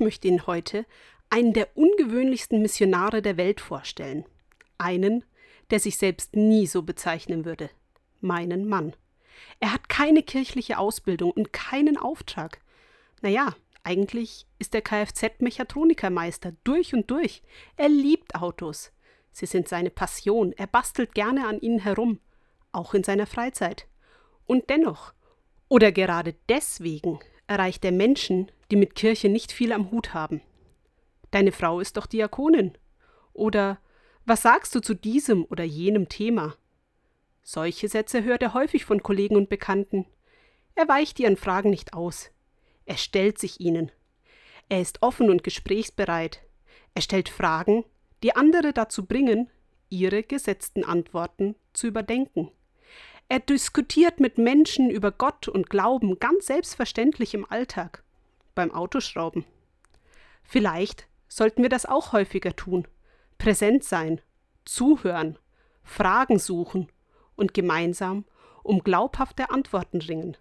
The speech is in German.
Möchte Ihnen heute einen der ungewöhnlichsten Missionare der Welt vorstellen. Einen, der sich selbst nie so bezeichnen würde. Meinen Mann. Er hat keine kirchliche Ausbildung und keinen Auftrag. Naja, eigentlich ist er Kfz-Mechatronikermeister durch und durch. Er liebt Autos. Sie sind seine Passion. Er bastelt gerne an ihnen herum, auch in seiner Freizeit. Und dennoch, oder gerade deswegen, erreicht er Menschen, die mit Kirche nicht viel am Hut haben. Deine Frau ist doch Diakonin. Oder was sagst du zu diesem oder jenem Thema? Solche Sätze hört er häufig von Kollegen und Bekannten. Er weicht ihren Fragen nicht aus. Er stellt sich ihnen. Er ist offen und gesprächsbereit. Er stellt Fragen, die andere dazu bringen, ihre gesetzten Antworten zu überdenken. Er diskutiert mit Menschen über Gott und Glauben ganz selbstverständlich im Alltag, beim Autoschrauben. Vielleicht sollten wir das auch häufiger tun, präsent sein, zuhören, Fragen suchen und gemeinsam um glaubhafte Antworten ringen.